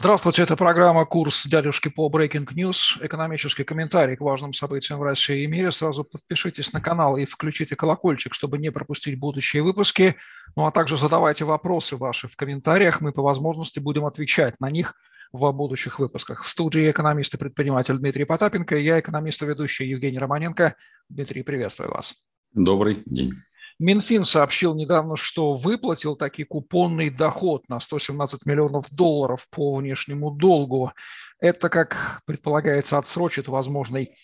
Здравствуйте, это программа «Курс дядюшки по Breaking News». Экономический комментарий к важным событиям в России и мире. Сразу подпишитесь на канал и включите колокольчик, чтобы не пропустить будущие выпуски. Ну а также задавайте вопросы ваши в комментариях. Мы по возможности будем отвечать на них в будущих выпусках. В студии экономист и предприниматель Дмитрий Потапенко и я, экономист и ведущий Евгений Романенко. Дмитрий, приветствую вас. Добрый день. Минфин сообщил недавно, что выплатил таки купонный доход на 117 миллионов долларов по внешнему долгу. Это, как предполагается, отсрочит возможный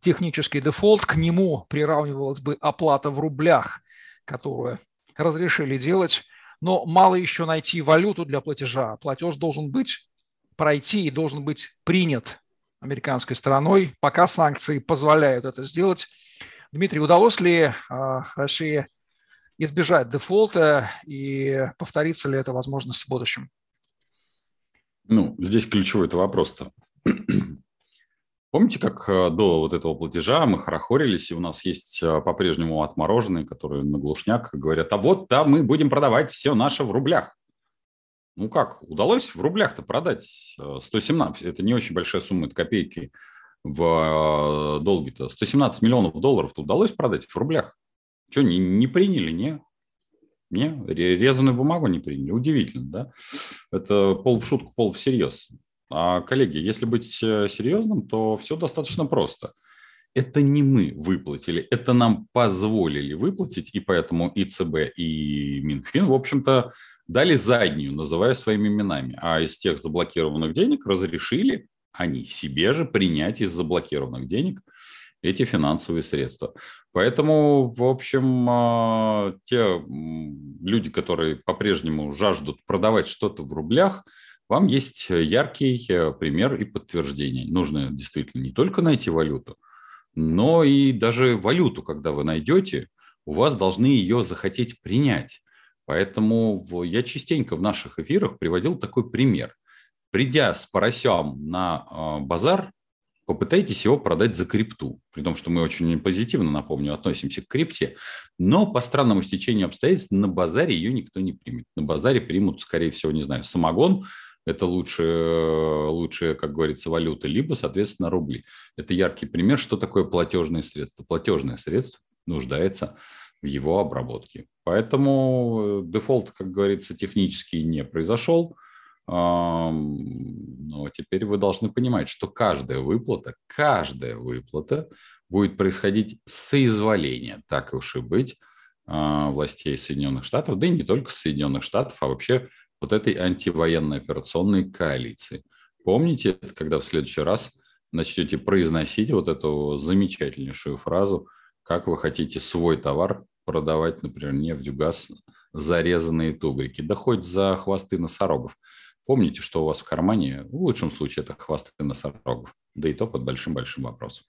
технический дефолт. К нему приравнивалась бы оплата в рублях, которую разрешили делать. Но мало еще найти валюту для платежа. Платеж должен быть пройти и должен быть принят американской стороной, пока санкции позволяют это сделать. Дмитрий, удалось ли а, России избежать дефолта и повторится ли это возможность в будущем? Ну, здесь ключевой это вопрос-то. Помните, как э, до вот этого платежа мы хорохорились, и у нас есть э, по-прежнему отмороженные, которые на глушняк говорят, а вот там мы будем продавать все наше в рублях. Ну как, удалось в рублях-то продать 117, э, это не очень большая сумма, это копейки в долге-то. 117 миллионов долларов-то удалось продать в рублях. Что, не, не приняли, не? Не, резаную бумагу не приняли. Удивительно, да? Это пол в шутку, пол всерьез. А, коллеги, если быть э, серьезным, то все достаточно просто. Это не мы выплатили, это нам позволили выплатить, и поэтому и ЦБ, и Минфин, в общем-то, дали заднюю, называя своими именами. А из тех заблокированных денег разрешили они себе же принять из заблокированных денег эти финансовые средства. Поэтому, в общем, а, те люди, которые по-прежнему жаждут продавать что-то в рублях, вам есть яркий э, пример и подтверждение. Нужно действительно не только найти валюту, но и даже валюту, когда вы найдете, у вас должны ее захотеть принять. Поэтому я частенько в наших эфирах приводил такой пример. Придя с поросем на а, базар, попытайтесь его продать за крипту, при том, что мы очень позитивно, напомню, относимся к крипте, но по странному стечению обстоятельств на базаре ее никто не примет. На базаре примут, скорее всего, не знаю, самогон, это лучше, лучше, как говорится, валюта, либо, соответственно, рубли. Это яркий пример, что такое платежное средство. Платежное средство нуждается в его обработке. Поэтому э, дефолт, как говорится, технически не произошел. Но теперь вы должны понимать, что каждая выплата, каждая выплата будет происходить с соизволения, так уж и быть, а, властей Соединенных Штатов, да и не только Соединенных Штатов, а вообще вот этой антивоенной операционной коалиции. Помните, когда в следующий раз начнете произносить вот эту замечательнейшую фразу, как вы хотите свой товар продавать, например, нефть, газ, зарезанные тугрики, да хоть за хвосты носорогов. Помните, что у вас в кармане, в лучшем случае, это хвосты носорогов, да и то под большим-большим вопросом.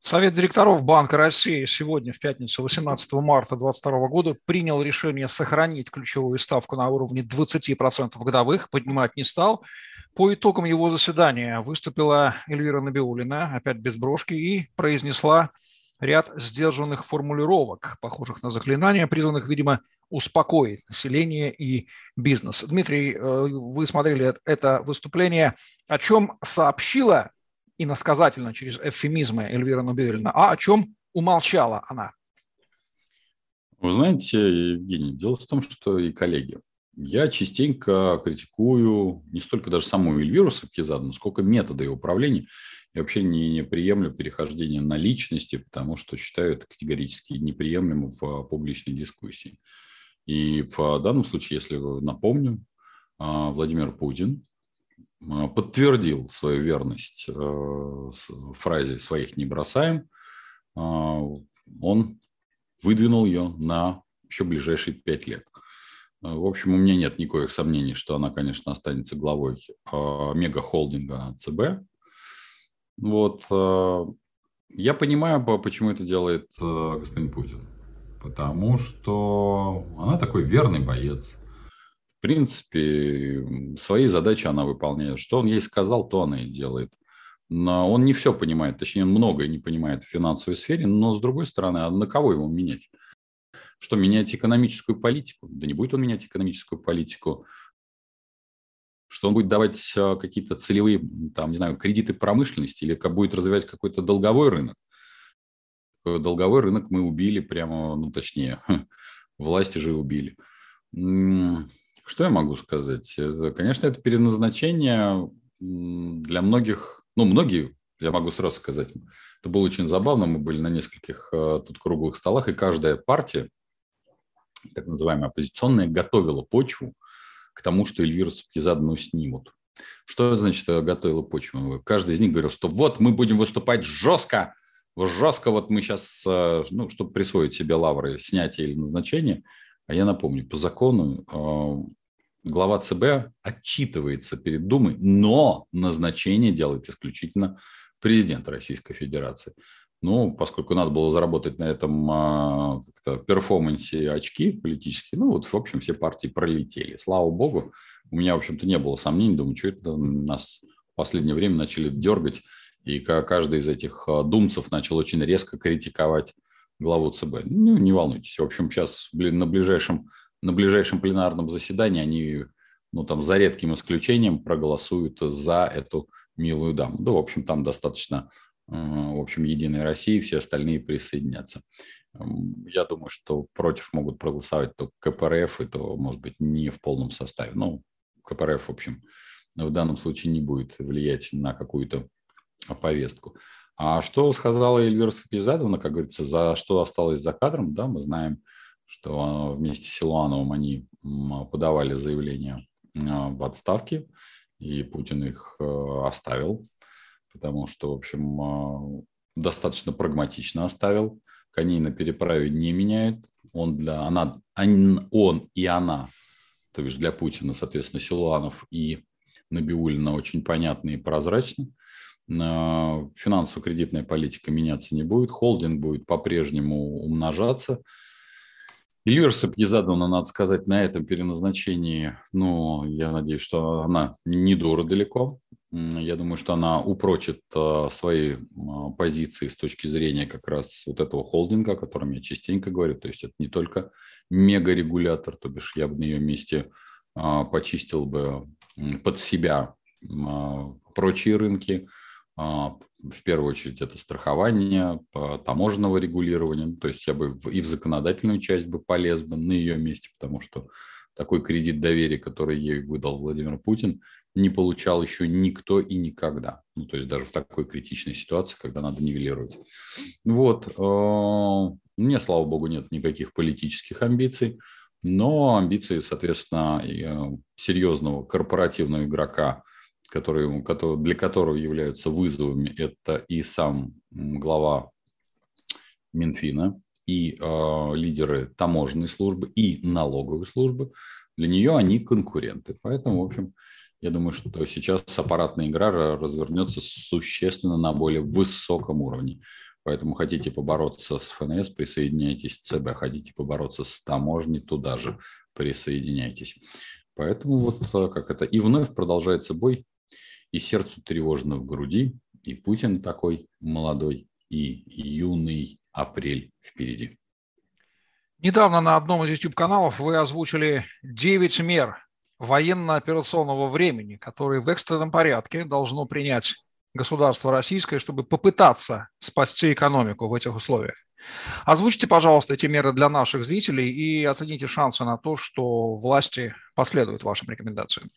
Совет директоров Банка России сегодня, в пятницу, 18 марта 2022 года, принял решение сохранить ключевую ставку на уровне 20% годовых, поднимать не стал. По итогам его заседания выступила Эльвира Набиулина, опять без брошки, и произнесла ряд сдержанных формулировок, похожих на заклинания, призванных, видимо, успокоить население и бизнес. Дмитрий, э, вы смотрели это выступление. О чем сообщила иносказательно через эвфемизмы Эльвира Набиулина, а о чем умолчала она? Вы знаете, Евгений, дело в том, что и коллеги, я частенько критикую не столько даже саму Эльвиру Сапкизаду, сколько методы ее управления. Я вообще не, не приемлю перехождение на личности, потому что считаю это категорически неприемлемым в публичной дискуссии. И в данном случае, если напомню, а, Владимир Путин а, подтвердил свою верность фразе «своих не бросаем», а, он выдвинул ее на еще ближайшие пять лет. В общем, у меня нет никаких сомнений, что она, конечно, останется главой мегахолдинга ЦБ. Вот. Я понимаю, почему это делает э, господин Путин потому что она такой верный боец. В принципе, свои задачи она выполняет. Что он ей сказал, то она и делает. Но он не все понимает, точнее, он многое не понимает в финансовой сфере, но с другой стороны, а на кого его менять? Что, менять экономическую политику? Да не будет он менять экономическую политику. Что он будет давать э, какие-то целевые, там, не знаю, кредиты промышленности или будет развивать какой-то долговой рынок. Долговой рынок мы убили прямо, ну, точнее, власти же убили. Что я могу сказать? Конечно, это переназначение для многих, ну, многие, я могу сразу сказать, это было очень забавно, мы были на нескольких э, тут круглых столах, и каждая партия, так называемая оппозиционная, готовила почву к тому, что Эльвиру Сапкизадну снимут. Что значит э, готовила почву? Каждый из них говорил, что вот мы будем выступать жестко, жестко вот мы сейчас, э, ну, чтобы присвоить себе лавры снятия или назначения, а я напомню, по закону э, глава ЦБ отчитывается перед Думой, но назначение делает исключительно президент Российской Федерации. Ну, поскольку надо было заработать на этом а, перформансе очки политические, ну, вот, в общем, все партии пролетели. Слава богу, у меня, в общем-то, не было сомнений. Думаю, что это нас в последнее время начали дергать, и каждый из этих а, думцев начал очень резко критиковать главу ЦБ. Ну, не волнуйтесь. В общем, сейчас блин, на ближайшем, на ближайшем пленарном заседании они, ну, там, за редким исключением проголосуют за эту милую даму. Да, в общем, там достаточно в общем, Единой России, все остальные присоединятся. Я думаю, что против могут проголосовать только КПРФ, и то, может быть, не в полном составе. Ну, КПРФ, в общем, в данном случае не будет влиять на какую-то повестку. А что сказала Эльвира Сапизадовна, как говорится, за что осталось за кадром, да, мы знаем, что вместе с Силуановым они подавали заявление а, в отставке, и Путин их э, оставил потому что, в общем, а, достаточно прагматично оставил. Коней на переправе не меняет. Он, для, она, он и она, то есть для Путина, соответственно, Силуанов и Набиулина очень понятны и прозрачны. Финансово-кредитная политика меняться не будет. Холдинг будет по-прежнему умножаться. Эльвира Сапьезадовна, надо сказать, на этом переназначении, ну, я надеюсь, что она не дура далеко. Я думаю, что она упрочит а, свои а, позиции с точки зрения как раз вот этого холдинга, о котором я частенько говорю. То есть это не только мегарегулятор, то бишь я бы на ее месте а, почистил бы под себя прочие рынки. В первую очередь это страхование, таможенного регулирования. То есть я бы и в законодательную часть бы полез бы на ее месте, потому что такой кредит доверия, который ей выдал Владимир Путин, не получал еще никто и никогда. Ну, то есть даже в такой критичной ситуации, когда надо нивелировать. Вот. Э, у меня, слава богу, нет никаких политических амбиций, но амбиции, соответственно, э, серьезного корпоративного игрока, который, для которого являются вызовами, это и сам глава Минфина, и э, лидеры таможенной службы, и налоговой службы, для нее они конкуренты. Поэтому, в общем, я думаю, что сейчас аппаратная игра развернется существенно на более высоком уровне. Поэтому хотите побороться с ФНС, присоединяйтесь к ЦБ. Хотите побороться с таможней, туда же присоединяйтесь. Поэтому вот э, как это. И вновь продолжается бой, и сердцу тревожно в груди, и Путин такой молодой, и юный апрель впереди. Недавно на одном из YouTube-каналов вы озвучили 9 мер военно-операционного времени, которые в экстренном порядке должно принять государство российское, чтобы попытаться спасти экономику в этих условиях. Озвучите, пожалуйста, эти меры для наших зрителей и оцените шансы на то, что власти последуют вашим рекомендациям.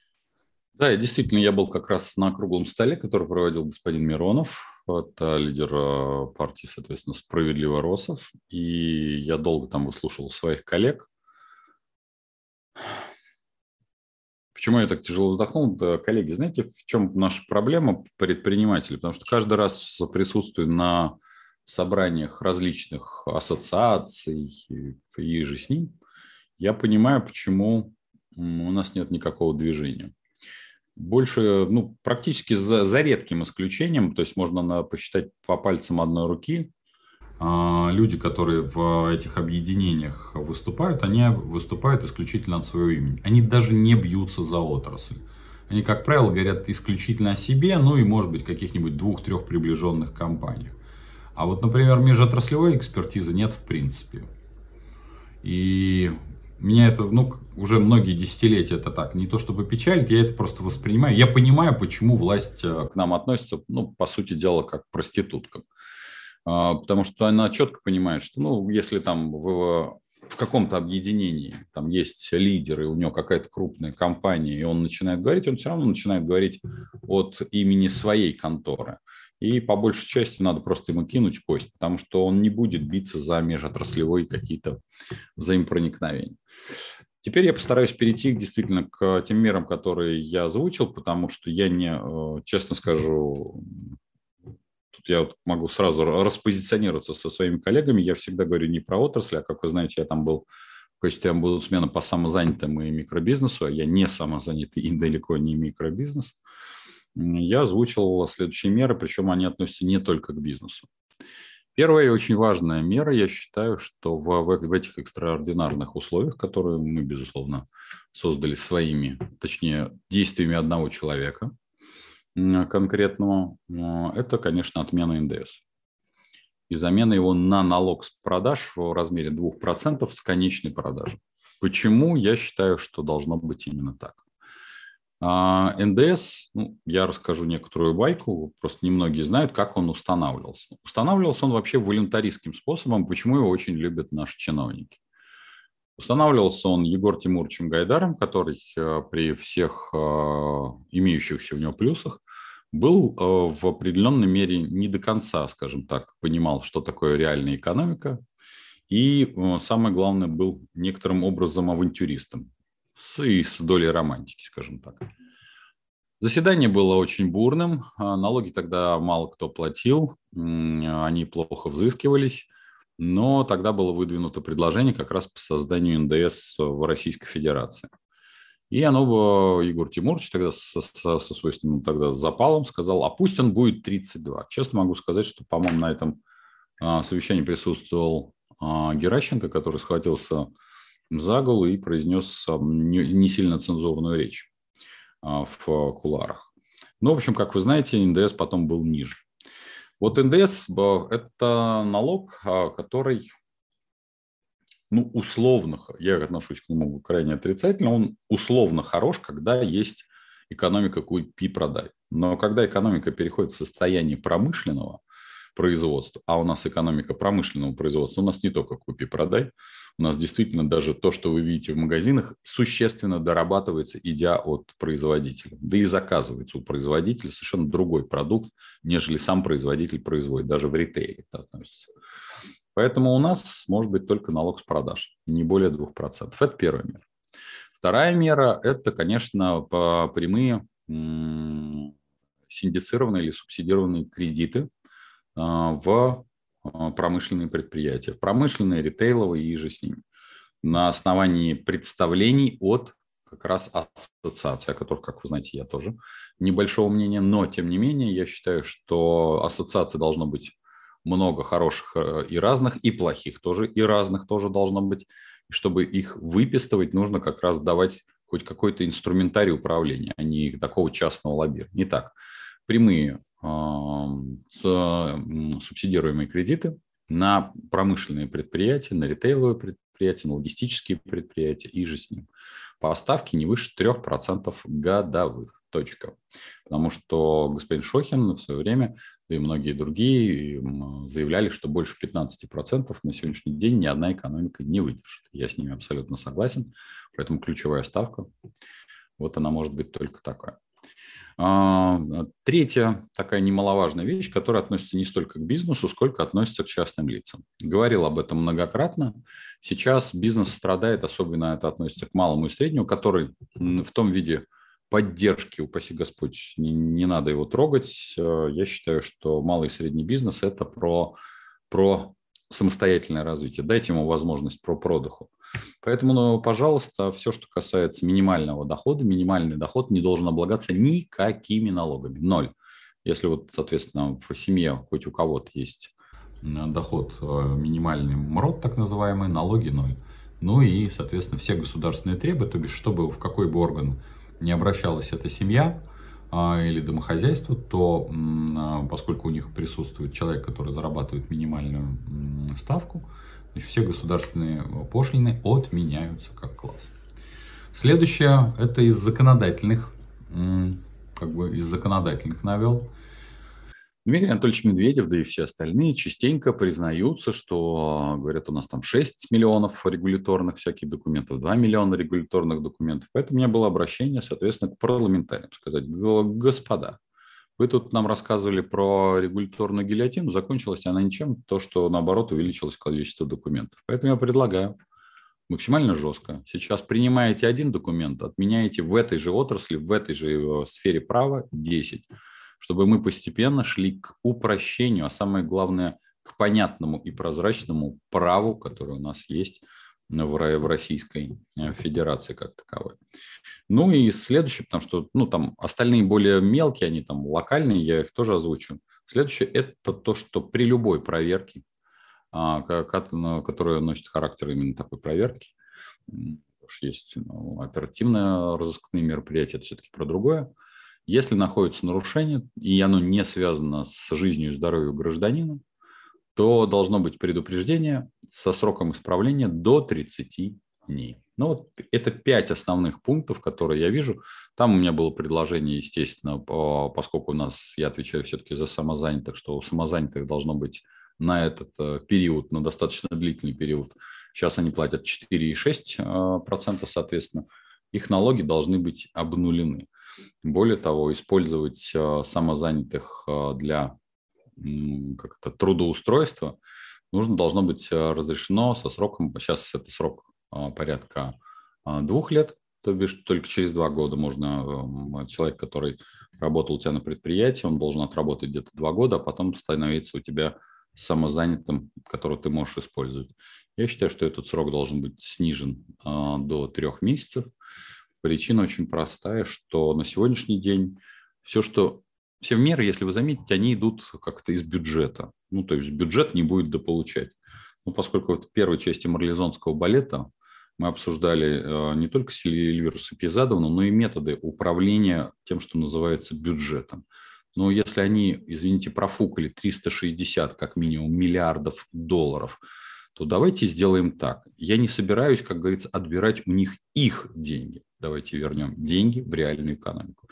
Да, действительно, я был как раз на круглом столе, который проводил господин Миронов, это лидер э, партии, соответственно, «Справедливо Росов», и я долго там выслушивал своих коллег. Почему я так тяжело вздохнул? Да, коллеги, знаете, в чем наша проблема предпринимателей? Потому что каждый раз присутствую на собраниях различных ассоциаций и же с ним, я понимаю, почему у нас нет никакого движения. Больше, ну, практически за, за редким исключением, то есть можно на, посчитать по пальцам одной руки, люди, которые в этих объединениях выступают, они выступают исключительно от своего имени. Они даже не бьются за отрасль. Они, как правило, говорят исключительно о себе, ну и, может быть, каких-нибудь двух-трех приближенных компаниях. А вот, например, межотраслевой экспертизы нет в принципе. И меня это, ну, уже многие десятилетия это так, не то чтобы печалит, я это просто воспринимаю. Я понимаю, почему власть э, к нам относится, ну, по сути дела, как к проституткам. А, потому что она четко понимает, что, ну, если там в, в каком-то объединении там есть лидер, и у него какая-то крупная компания, и он начинает говорить, он все равно начинает говорить от имени своей конторы. И по большей части надо просто ему кинуть кость, потому что он не будет биться за межотраслевой какие-то взаимопроникновения. Теперь я постараюсь перейти действительно к тем мерам, которые я озвучил, потому что я не, э, честно скажу, тут я вот могу сразу распозиционироваться со своими коллегами. Я всегда говорю не про отрасль, а, как вы знаете, я там был в качестве омбудсмена по самозанятым и микробизнесу, а я не самозанятый и далеко не микробизнес я озвучил следующие меры, причем они относятся не только к бизнесу. Первая и очень важная мера, я считаю, что в, в этих экстраординарных условиях, которые мы, безусловно, создали своими, точнее, действиями одного человека конкретного, это, конечно, отмена НДС и замена его на налог с продаж в размере 2% с конечной продажи. Почему я считаю, что должно быть именно так? А, НДС, ну, я расскажу некоторую байку, просто немногие знают, как он устанавливался. Устанавливался он вообще волюнтаристским способом, почему его очень любят наши чиновники. Устанавливался он Егор Тимуровичем Гайдаром, который э, при всех имеющихся у него плюсах был э, в определенной мере не до конца, скажем так, понимал, что такое реальная экономика, и самое главное, был некоторым образом авантюристом с, и с долей романтики, скажем так. Заседание было очень бурным, а, налоги тогда мало кто платил, они плохо взыскивались, но тогда было выдвинуто предложение как раз по созданию НДС в Российской Федерации. И оно, Егор Тимурович тогда со, со, со свойственным тогда запалом сказал, а пусть он будет 32. Честно могу сказать, что, по-моему, на этом а, совещании присутствовал а, Геращенко, который схватился за голову и произнес не сильно цензурную речь а, в куларах. Ну, в общем, как вы знаете, НДС потом был ниже. Вот НДС – это налог, а, который, ну, условно, я отношусь к нему крайне отрицательно, он условно хорош, когда есть экономика купи-продай. Но когда экономика переходит в состояние промышленного, производства, а у нас экономика промышленного производства, у нас не только купи-продай, у нас действительно даже то, что вы видите в магазинах, существенно дорабатывается, идя от производителя. Да и заказывается у производителя совершенно другой продукт, нежели сам производитель производит, даже в ритейле это относится. Поэтому у нас может быть только налог с продаж, не более 2%. Это первая мера. Вторая мера – это, конечно, прямые синдицированные или субсидированные кредиты а, в а, промышленные предприятия, промышленные, ритейловые и же с ними, на основании представлений от как раз ассоциации, о которых, как вы знаете, я тоже небольшого мнения, но тем не менее я считаю, что ассоциаций должно быть много хороших э, и разных, и плохих тоже, и разных тоже должно быть. И чтобы их выпистывать, нужно как раз давать хоть какой-то инструментарий управления, а не такого частного лоббирования. Не так. Прямые субсидируемые кредиты на промышленные предприятия, на ритейловые предприятия, на логистические предприятия и же с ним. По ставке не выше 3% годовых. Точка. Потому что господин Шохин в свое время, да и многие другие заявляли, что больше 15% на сегодняшний день ни одна экономика не выдержит. Я с ними абсолютно согласен. Поэтому ключевая ставка, вот она может быть только такая. А, третья такая немаловажная вещь, которая относится не столько к бизнесу, сколько относится к частным лицам. Говорил об этом многократно. Сейчас бизнес страдает, особенно это относится к малому и среднему, который в том виде поддержки, упаси Господь, не, не надо его трогать. Э, я считаю, что малый и средний бизнес – это про, про самостоятельное развитие. Дайте ему возможность про продыху. Поэтому, ну, пожалуйста, все, что касается минимального дохода, минимальный доход не должен облагаться никакими налогами. Ноль. Если вот, соответственно, в семье хоть у кого-то есть доход э, минимальный МРОД, так называемый, налоги ноль. Ну и, соответственно, все государственные требы, то бишь, чтобы в какой бы орган не обращалась эта семья а, или домохозяйство, то а, поскольку у них присутствует человек, который зарабатывает минимальную ставку, Значит, все государственные пошлины отменяются как класс. Следующее, это из законодательных, как бы из законодательных новелл. Дмитрий Анатольевич Медведев, да и все остальные частенько признаются, что, говорят, у нас там 6 миллионов регуляторных всяких документов, 2 миллиона регуляторных документов. Поэтому у меня было обращение, соответственно, к парламентариям, сказать, господа, вы тут нам рассказывали про регуляторную гильотину, закончилась она ничем, то, что наоборот увеличилось количество документов. Поэтому я предлагаю максимально жестко. Сейчас принимаете один документ, отменяете в этой же отрасли, в этой же э, сфере права 10 чтобы мы постепенно шли к упрощению, а самое главное, к понятному и прозрачному праву, которое у нас есть в Российской э, Федерации как таковой. Ну и следующее, потому что ну, там остальные более мелкие, они там локальные, я их тоже озвучу. Следующее – это то, что при любой проверке, а, которая носит характер именно такой проверки, уж есть ну, оперативно-розыскные мероприятия, это все-таки про другое, если находится нарушение, и оно не связано с жизнью и здоровьем гражданина, то должно быть предупреждение со сроком исправления до 30 дней. Ну вот это пять основных пунктов, которые я вижу. Там у меня было предложение, естественно, поскольку у нас, я отвечаю все-таки за самозанятых, что у самозанятых должно быть на этот э, период, на достаточно длительный период. Сейчас они платят 4,6%, э, соответственно. Их налоги должны быть обнулены. Более того, использовать э, самозанятых э, для как-то трудоустройства нужно должно быть э, разрешено со сроком, сейчас это срок порядка двух лет, то бишь только через два года можно, человек, который работал у тебя на предприятии, он должен отработать где-то два года, а потом становиться у тебя самозанятым, который ты можешь использовать. Я считаю, что этот срок должен быть снижен до трех месяцев. Причина очень простая, что на сегодняшний день все, что все меры, если вы заметите, они идут как-то из бюджета. Ну, то есть бюджет не будет дополучать. Ну, поскольку вот в первой части марлезонского балета мы обсуждали э, не только Сильвиру Сапизадовну, но и методы управления тем, что называется бюджетом. Но если они, извините, профукали 360 как минимум миллиардов долларов, то давайте сделаем так. Я не собираюсь, как говорится, отбирать у них их деньги давайте вернем деньги в реальную экономику.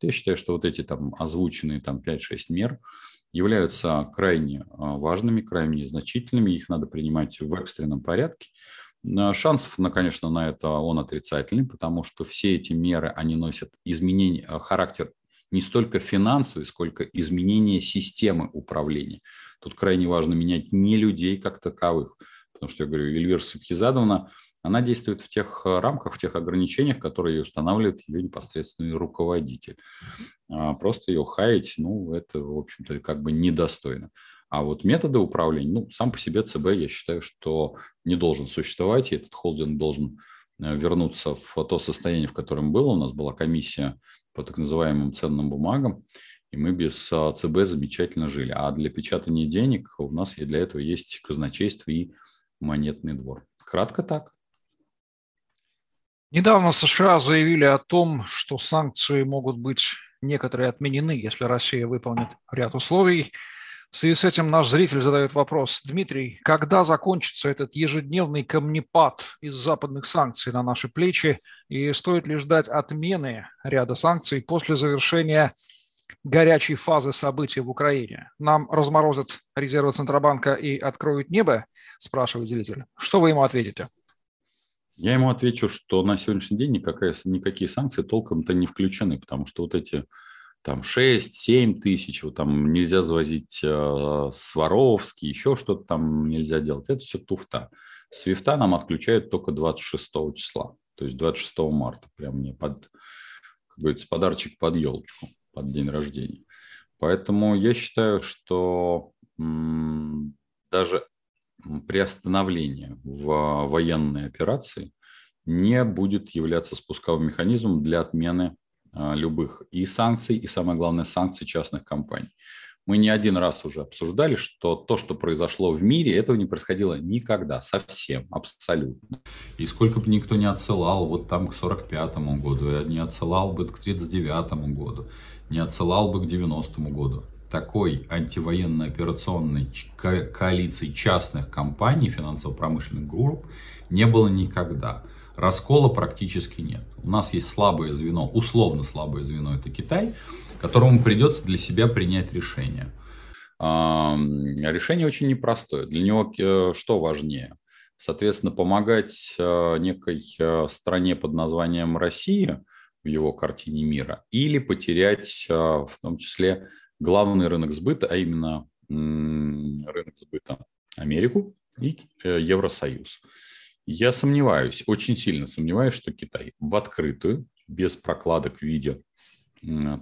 Я считаю, что вот эти там озвученные там 5-6 мер являются крайне а, важными, крайне значительными, их надо принимать в экстренном порядке. Шансов, на, конечно, на это он отрицательный, потому что все эти меры, они носят изменение, а, характер не столько финансовый, сколько изменение системы управления. Тут крайне важно менять не людей как таковых, потому что, я говорю, Эльвира Сапхизадовна она действует в тех э, рамках, в тех ограничениях, которые устанавливает ее непосредственный руководитель. А, просто ее хаять, ну, это, в общем-то, как бы недостойно. А вот методы управления, ну, сам по себе ЦБ, я считаю, что не должен существовать, и этот холдинг должен э, вернуться в то состояние, в котором было. У нас была комиссия по так называемым ценным бумагам, и мы без а, ЦБ замечательно жили. А для печатания денег у нас и для этого есть казначейство и монетный двор. Кратко так. Недавно США заявили о том, что санкции могут быть некоторые отменены, если Россия выполнит ряд условий. В связи с этим наш зритель задает вопрос. Дмитрий, когда закончится этот ежедневный камнепад из западных санкций на наши плечи? И стоит ли ждать отмены ряда санкций после завершения горячей фазы событий в Украине? Нам разморозят резервы Центробанка и откроют небо? Спрашивает зритель. Что вы ему ответите? Я ему отвечу, что на сегодняшний день никакая, никакие санкции толком-то не включены, потому что вот эти там 6-7 тысяч, вот там нельзя завозить э, Сваровский, еще что-то там нельзя делать. Это все туфта. Свифта нам отключают только 26 числа, то есть 26 марта. Прям мне под, как говорится, подарочек под елочку, под день рождения. Поэтому я считаю, что м- даже приостановление в военной операции не будет являться спусковым механизмом для отмены а, любых и санкций, и самое главное, санкций частных компаний. Мы не один раз уже обсуждали, что то, что произошло в мире, этого не происходило никогда, совсем, абсолютно. И сколько бы никто не отсылал вот там к 45-му году, не отсылал бы к 39-му году, не отсылал бы к 90-му году, такой антивоенно-операционной коалиции частных компаний, финансово-промышленных групп, не было никогда. Раскола практически нет. У нас есть слабое звено, условно слабое звено, это Китай, которому придется для себя принять решение. Решение очень непростое. Для него э, что важнее? Соответственно, помогать э, некой э, стране под названием Россия в его картине мира или потерять в том числе главный рынок сбыта, а именно рынок сбыта Америку и Евросоюз. Я сомневаюсь, очень сильно сомневаюсь, что Китай в открытую, без прокладок в виде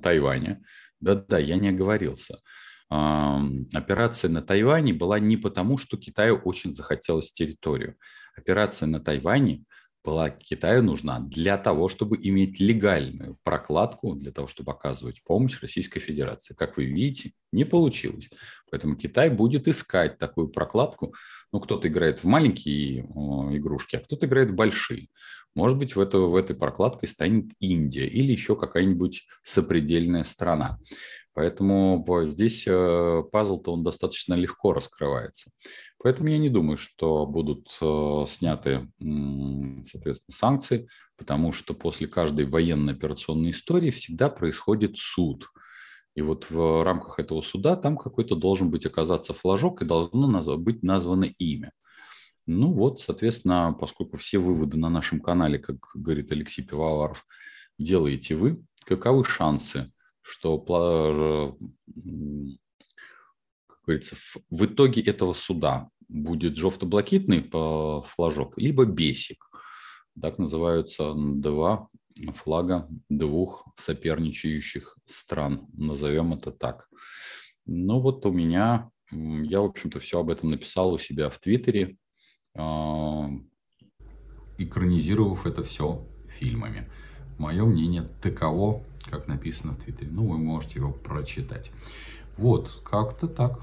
Тайваня, да-да, я не оговорился, операция на Тайване была не потому, что Китаю очень захотелось территорию. Операция на Тайване была Китаю нужна для того, чтобы иметь легальную прокладку, для того, чтобы оказывать помощь Российской Федерации. Как вы видите, не получилось. Поэтому Китай будет искать такую прокладку. Ну, кто-то играет в маленькие игрушки, а кто-то играет в большие. Может быть, в, это, в этой прокладкой станет Индия или еще какая-нибудь сопредельная страна. Поэтому здесь э, пазл-то он достаточно легко раскрывается. Поэтому я не думаю, что будут э, сняты, соответственно, санкции, потому что после каждой военной операционной истории всегда происходит суд. И вот в рамках этого суда там какой-то должен быть оказаться флажок и должно быть названо имя. Ну вот, соответственно, поскольку все выводы на нашем канале, как говорит Алексей Пивоваров, делаете вы, каковы шансы что, как говорится, в итоге этого суда будет жовто-блакитный флажок, либо бесик. Так называются два флага двух соперничающих стран. Назовем это так. Ну вот у меня, я, в общем-то, все об этом написал у себя в Твиттере, а, экранизировав это все фильмами. Мое мнение таково, как написано в Твиттере. Ну, вы можете его прочитать. Вот, как-то так.